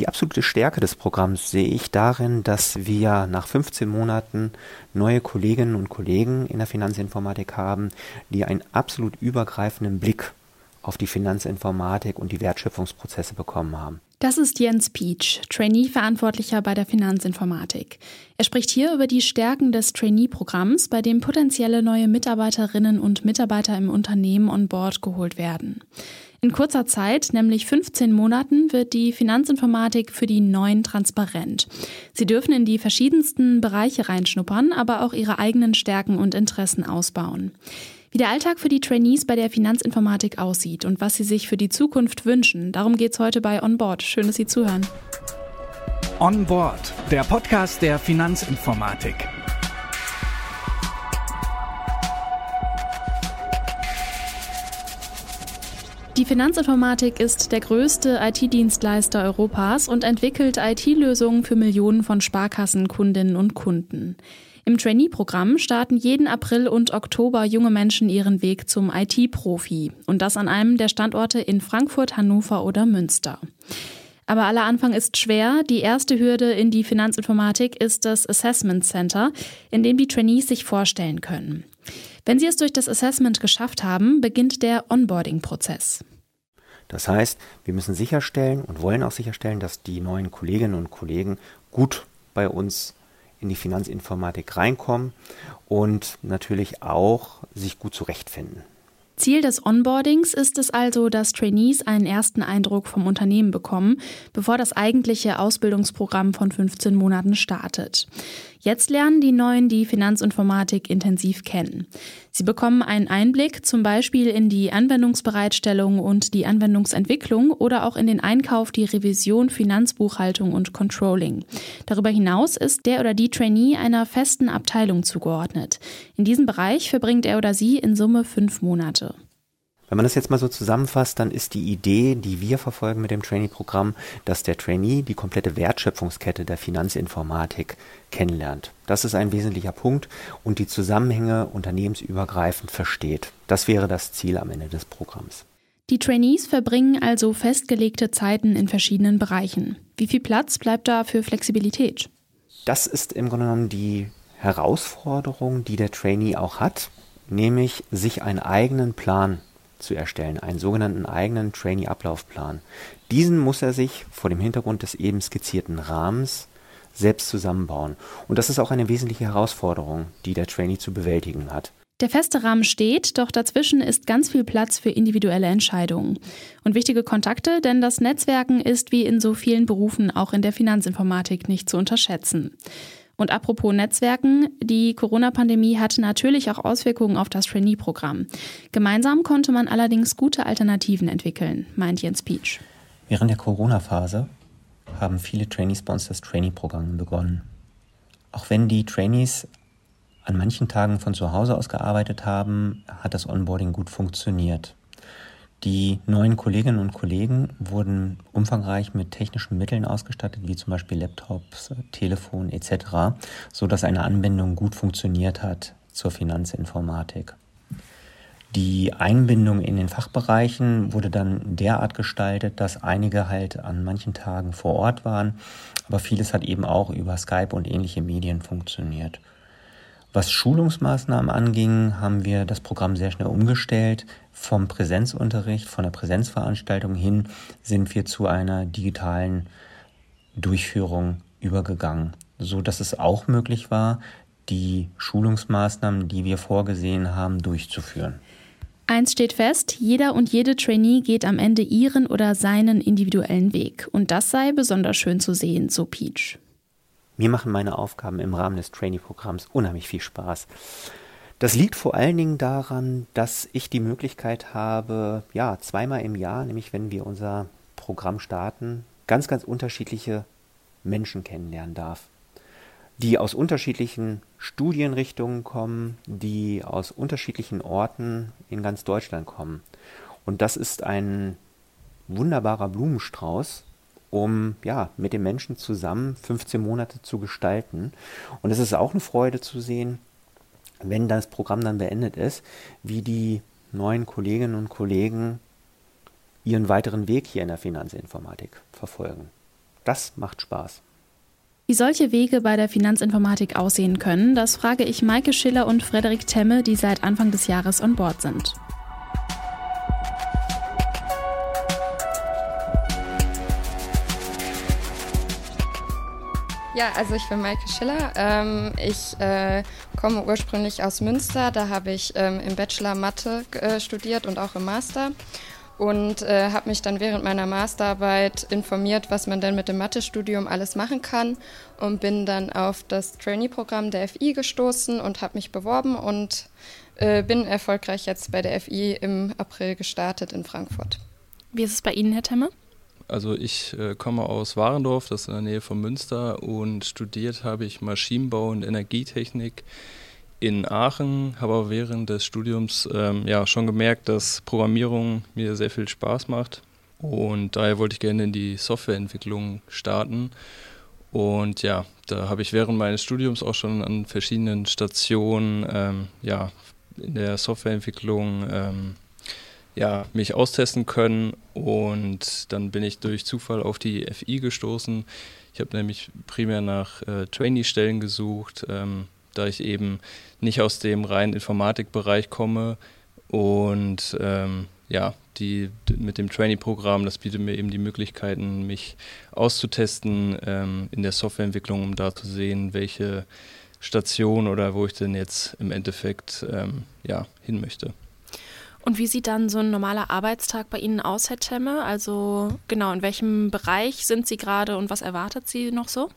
Die absolute Stärke des Programms sehe ich darin, dass wir nach 15 Monaten neue Kolleginnen und Kollegen in der Finanzinformatik haben, die einen absolut übergreifenden Blick auf die Finanzinformatik und die Wertschöpfungsprozesse bekommen haben. Das ist Jens Pietsch, Trainee-Verantwortlicher bei der Finanzinformatik. Er spricht hier über die Stärken des Trainee-Programms, bei dem potenzielle neue Mitarbeiterinnen und Mitarbeiter im Unternehmen on Board geholt werden. In kurzer Zeit, nämlich 15 Monaten, wird die Finanzinformatik für die Neuen transparent. Sie dürfen in die verschiedensten Bereiche reinschnuppern, aber auch ihre eigenen Stärken und Interessen ausbauen. Wie der Alltag für die Trainees bei der Finanzinformatik aussieht und was sie sich für die Zukunft wünschen, darum geht es heute bei On Board. Schön, dass Sie zuhören. On Board, der Podcast der Finanzinformatik. Die Finanzinformatik ist der größte IT-Dienstleister Europas und entwickelt IT-Lösungen für Millionen von Sparkassen, Kundinnen und Kunden. Im Trainee-Programm starten jeden April und Oktober junge Menschen ihren Weg zum IT-Profi und das an einem der Standorte in Frankfurt, Hannover oder Münster. Aber aller Anfang ist schwer. Die erste Hürde in die Finanzinformatik ist das Assessment Center, in dem die Trainees sich vorstellen können. Wenn sie es durch das Assessment geschafft haben, beginnt der Onboarding-Prozess. Das heißt, wir müssen sicherstellen und wollen auch sicherstellen, dass die neuen Kolleginnen und Kollegen gut bei uns in die Finanzinformatik reinkommen und natürlich auch sich gut zurechtfinden. Ziel des Onboardings ist es also, dass Trainees einen ersten Eindruck vom Unternehmen bekommen, bevor das eigentliche Ausbildungsprogramm von 15 Monaten startet. Jetzt lernen die Neuen die Finanzinformatik intensiv kennen. Sie bekommen einen Einblick zum Beispiel in die Anwendungsbereitstellung und die Anwendungsentwicklung oder auch in den Einkauf, die Revision, Finanzbuchhaltung und Controlling. Darüber hinaus ist der oder die Trainee einer festen Abteilung zugeordnet. In diesem Bereich verbringt er oder sie in Summe fünf Monate. Wenn man das jetzt mal so zusammenfasst, dann ist die Idee, die wir verfolgen mit dem Trainee-Programm, dass der Trainee die komplette Wertschöpfungskette der Finanzinformatik kennenlernt. Das ist ein wesentlicher Punkt und die Zusammenhänge unternehmensübergreifend versteht. Das wäre das Ziel am Ende des Programms. Die Trainees verbringen also festgelegte Zeiten in verschiedenen Bereichen. Wie viel Platz bleibt da für Flexibilität? Das ist im Grunde genommen die Herausforderung, die der Trainee auch hat, nämlich sich einen eigenen Plan zu erstellen, einen sogenannten eigenen Trainee-Ablaufplan. Diesen muss er sich vor dem Hintergrund des eben skizzierten Rahmens selbst zusammenbauen. Und das ist auch eine wesentliche Herausforderung, die der Trainee zu bewältigen hat. Der feste Rahmen steht, doch dazwischen ist ganz viel Platz für individuelle Entscheidungen und wichtige Kontakte, denn das Netzwerken ist wie in so vielen Berufen auch in der Finanzinformatik nicht zu unterschätzen. Und apropos Netzwerken, die Corona-Pandemie hatte natürlich auch Auswirkungen auf das Trainee-Programm. Gemeinsam konnte man allerdings gute Alternativen entwickeln, meint Jens Pietsch. Während der Corona-Phase haben viele Trainees bei uns das Trainee-Programm begonnen. Auch wenn die Trainees an manchen Tagen von zu Hause aus gearbeitet haben, hat das Onboarding gut funktioniert. Die neuen Kolleginnen und Kollegen wurden umfangreich mit technischen Mitteln ausgestattet, wie zum Beispiel Laptops, Telefon etc., so dass eine Anbindung gut funktioniert hat zur Finanzinformatik. Die Einbindung in den Fachbereichen wurde dann derart gestaltet, dass einige halt an manchen Tagen vor Ort waren, aber vieles hat eben auch über Skype und ähnliche Medien funktioniert. Was Schulungsmaßnahmen anging, haben wir das Programm sehr schnell umgestellt. Vom Präsenzunterricht, von der Präsenzveranstaltung hin sind wir zu einer digitalen Durchführung übergegangen, so dass es auch möglich war, die Schulungsmaßnahmen, die wir vorgesehen haben, durchzuführen. Eins steht fest, jeder und jede Trainee geht am Ende ihren oder seinen individuellen Weg. Und das sei besonders schön zu sehen, so Peach. Mir machen meine Aufgaben im Rahmen des Trainee-Programms unheimlich viel Spaß. Das liegt vor allen Dingen daran, dass ich die Möglichkeit habe, ja, zweimal im Jahr, nämlich wenn wir unser Programm starten, ganz, ganz unterschiedliche Menschen kennenlernen darf, die aus unterschiedlichen Studienrichtungen kommen, die aus unterschiedlichen Orten in ganz Deutschland kommen. Und das ist ein wunderbarer Blumenstrauß, um ja mit den Menschen zusammen 15 Monate zu gestalten. Und es ist auch eine Freude zu sehen, wenn das Programm dann beendet ist, wie die neuen Kolleginnen und Kollegen ihren weiteren Weg hier in der Finanzinformatik verfolgen. Das macht Spaß. Wie solche Wege bei der Finanzinformatik aussehen können, das frage ich Maike Schiller und Frederik Temme, die seit Anfang des Jahres on Board sind. Ja, also ich bin Maike Schiller. Ähm, ich äh, komme ursprünglich aus Münster. Da habe ich ähm, im Bachelor Mathe äh, studiert und auch im Master. Und äh, habe mich dann während meiner Masterarbeit informiert, was man denn mit dem Mathestudium alles machen kann. Und bin dann auf das Trainee-Programm der FI gestoßen und habe mich beworben und äh, bin erfolgreich jetzt bei der FI im April gestartet in Frankfurt. Wie ist es bei Ihnen, Herr Temme? Also ich äh, komme aus Warendorf, das ist in der Nähe von Münster und studiert habe ich Maschinenbau und Energietechnik in Aachen, habe aber während des Studiums ähm, ja schon gemerkt, dass Programmierung mir sehr viel Spaß macht und daher wollte ich gerne in die Softwareentwicklung starten. Und ja, da habe ich während meines Studiums auch schon an verschiedenen Stationen ähm, ja, in der Softwareentwicklung ähm, ja, mich austesten können. Und dann bin ich durch Zufall auf die FI gestoßen. Ich habe nämlich primär nach äh, Trainee-Stellen gesucht, ähm, da ich eben nicht aus dem reinen Informatikbereich komme. Und ähm, ja, die, mit dem Trainee-Programm, das bietet mir eben die Möglichkeiten, mich auszutesten ähm, in der Softwareentwicklung, um da zu sehen, welche Station oder wo ich denn jetzt im Endeffekt ähm, ja, hin möchte. Und wie sieht dann so ein normaler Arbeitstag bei Ihnen aus, Herr Temme? Also genau, in welchem Bereich sind Sie gerade und was erwartet Sie noch so?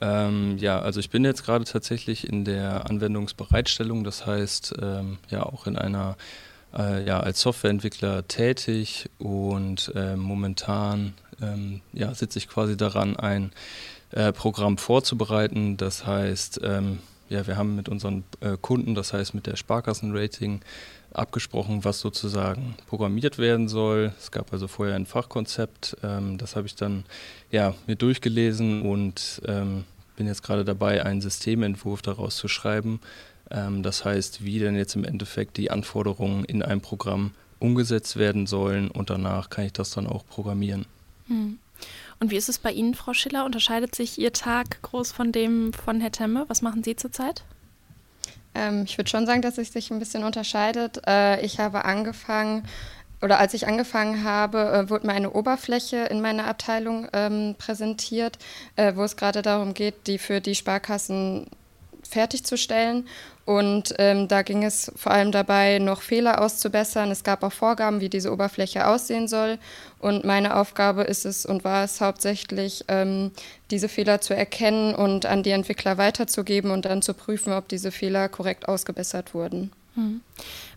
Ähm, ja, also ich bin jetzt gerade tatsächlich in der Anwendungsbereitstellung, das heißt ähm, ja auch in einer äh, ja als Softwareentwickler tätig und äh, momentan ähm, ja sitze ich quasi daran, ein äh, Programm vorzubereiten. Das heißt, ähm, ja, wir haben mit unseren äh, Kunden, das heißt mit der Sparkassenrating, abgesprochen, was sozusagen programmiert werden soll. Es gab also vorher ein Fachkonzept, ähm, das habe ich dann ja, mir durchgelesen und ähm, bin jetzt gerade dabei, einen Systementwurf daraus zu schreiben. Ähm, das heißt, wie denn jetzt im Endeffekt die Anforderungen in einem Programm umgesetzt werden sollen und danach kann ich das dann auch programmieren. Hm. Und wie ist es bei Ihnen, Frau Schiller? Unterscheidet sich Ihr Tag groß von dem von Herr Temme? Was machen Sie zurzeit? Ähm, ich würde schon sagen, dass es sich ein bisschen unterscheidet. Äh, ich habe angefangen, oder als ich angefangen habe, äh, wurde mir eine Oberfläche in meiner Abteilung ähm, präsentiert, äh, wo es gerade darum geht, die für die Sparkassen fertigzustellen. Und ähm, da ging es vor allem dabei, noch Fehler auszubessern. Es gab auch Vorgaben, wie diese Oberfläche aussehen soll. Und meine Aufgabe ist es und war es hauptsächlich, ähm, diese Fehler zu erkennen und an die Entwickler weiterzugeben und dann zu prüfen, ob diese Fehler korrekt ausgebessert wurden. Hm.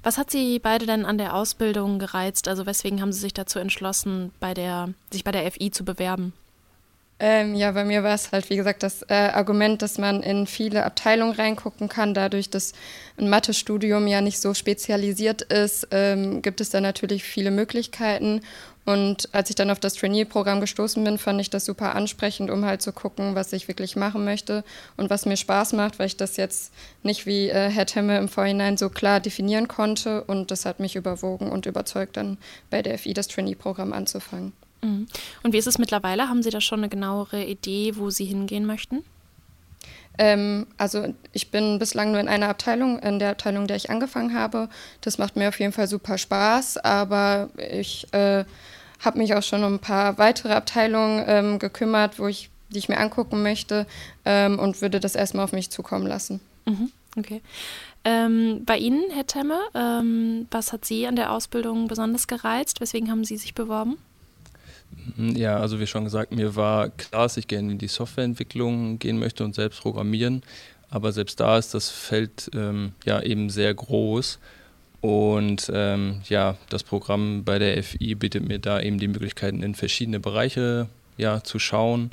Was hat Sie beide denn an der Ausbildung gereizt? Also weswegen haben Sie sich dazu entschlossen, bei der, sich bei der FI zu bewerben? Ähm, ja, bei mir war es halt, wie gesagt, das äh, Argument, dass man in viele Abteilungen reingucken kann. Dadurch, dass ein Mathestudium ja nicht so spezialisiert ist, ähm, gibt es da natürlich viele Möglichkeiten. Und als ich dann auf das Trainee-Programm gestoßen bin, fand ich das super ansprechend, um halt zu gucken, was ich wirklich machen möchte und was mir Spaß macht, weil ich das jetzt nicht wie äh, Herr Temme im Vorhinein so klar definieren konnte. Und das hat mich überwogen und überzeugt, dann bei der FI das Trainee-Programm anzufangen. Mhm. Und wie ist es mittlerweile? Haben Sie da schon eine genauere Idee, wo Sie hingehen möchten? Ähm, also ich bin bislang nur in einer Abteilung, in der Abteilung, der ich angefangen habe. Das macht mir auf jeden Fall super Spaß, aber ich äh, habe mich auch schon um ein paar weitere Abteilungen ähm, gekümmert, wo ich, die ich mir angucken möchte ähm, und würde das erstmal auf mich zukommen lassen. Mhm, okay. Ähm, bei Ihnen, Herr Temme, ähm, was hat Sie an der Ausbildung besonders gereizt? Weswegen haben Sie sich beworben? Hm, ja, also wie schon gesagt, mir war klar, dass ich gerne in die Softwareentwicklung gehen möchte und selbst programmieren. Aber selbst da ist das Feld ähm, ja eben sehr groß. Und ähm, ja, das Programm bei der FI bietet mir da eben die Möglichkeiten, in verschiedene Bereiche ja, zu schauen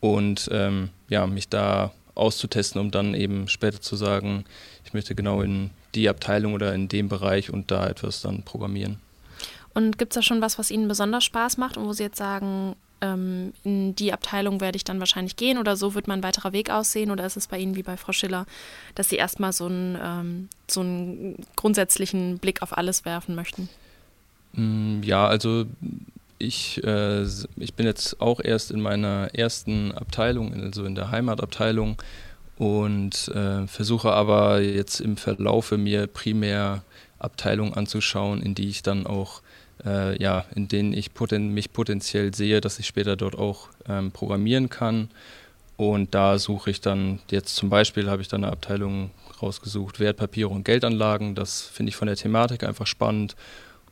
und ähm, ja, mich da auszutesten, um dann eben später zu sagen, ich möchte genau in die Abteilung oder in dem Bereich und da etwas dann programmieren. Und gibt es da schon was, was Ihnen besonders Spaß macht und wo Sie jetzt sagen, ähm, in die Abteilung werde ich dann wahrscheinlich gehen oder so wird mein weiterer Weg aussehen? Oder ist es bei Ihnen wie bei Frau Schiller, dass Sie erstmal so einen, ähm, so einen grundsätzlichen Blick auf alles werfen möchten? Mm, ja, also ich, äh, ich bin jetzt auch erst in meiner ersten Abteilung, also in der Heimatabteilung und äh, versuche aber jetzt im Verlaufe mir primär Abteilungen anzuschauen, in die ich dann auch, äh, ja, in denen ich poten mich potenziell sehe, dass ich später dort auch ähm, programmieren kann. Und da suche ich dann, jetzt zum Beispiel habe ich dann eine Abteilung rausgesucht, Wertpapiere und Geldanlagen. Das finde ich von der Thematik einfach spannend.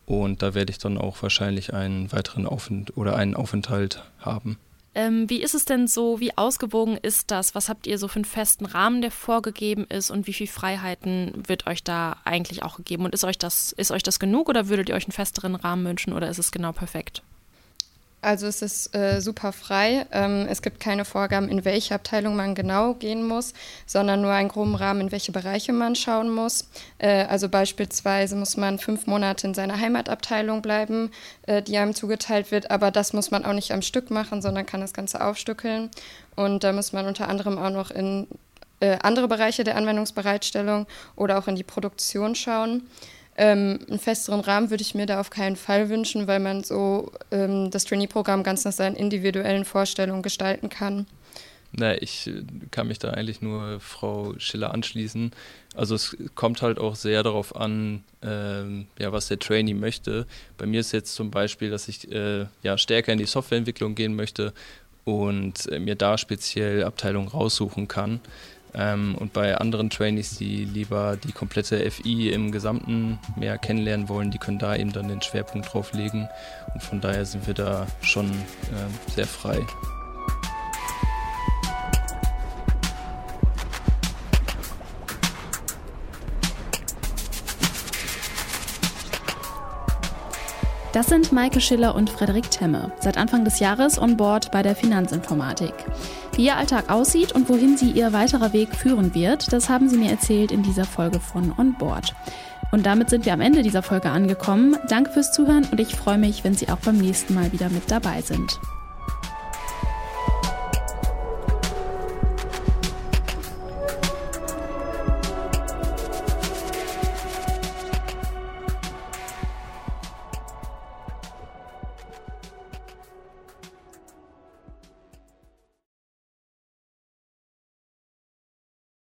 Und da werde ich dann auch wahrscheinlich einen weiteren Aufenthalt oder einen Aufenthalt haben. Ähm, wie ist es denn so, wie ausgewogen ist das? Was habt ihr so für einen festen Rahmen, der vorgegeben ist und wie viele Freiheiten wird euch da eigentlich auch gegeben? Und ist euch das, ist euch das genug oder würdet ihr euch einen festeren Rahmen wünschen oder ist es genau perfekt? Also es ist äh, super frei. Ähm, es gibt keine Vorgaben, in welche Abteilung man genau gehen muss, sondern nur einen groben Rahmen, in welche Bereiche man schauen muss. Äh, also beispielsweise muss man fünf Monate in seiner Heimatabteilung bleiben, äh, die einem zugeteilt wird, aber das muss man auch nicht am Stück machen, sondern kann das Ganze aufstückeln. Und da muss man unter anderem auch noch in äh, andere Bereiche der Anwendungsbereitstellung oder auch in die Produktion schauen. Ähm, einen festeren Rahmen würde ich mir da auf keinen Fall wünschen, weil man so ähm, das Trainee-Programm ganz nach seinen individuellen Vorstellungen gestalten kann. Na, ich äh, kann mich da eigentlich nur Frau Schiller anschließen. Also es kommt halt auch sehr darauf an, ähm, ja, was der Trainee möchte. Bei mir ist jetzt zum Beispiel, dass ich äh, ja, stärker in die Softwareentwicklung gehen möchte und äh, mir da speziell Abteilungen raussuchen kann. Ähm, und bei anderen Trainees, die lieber die komplette FI im Gesamten mehr kennenlernen wollen, die können da eben dann den Schwerpunkt drauf legen. Und von daher sind wir da schon äh, sehr frei. Das sind Maike Schiller und Frederik Temme, seit Anfang des Jahres on board bei der Finanzinformatik. Wie ihr Alltag aussieht und wohin sie ihr weiterer Weg führen wird, das haben sie mir erzählt in dieser Folge von On Board. Und damit sind wir am Ende dieser Folge angekommen. Danke fürs Zuhören und ich freue mich, wenn Sie auch beim nächsten Mal wieder mit dabei sind.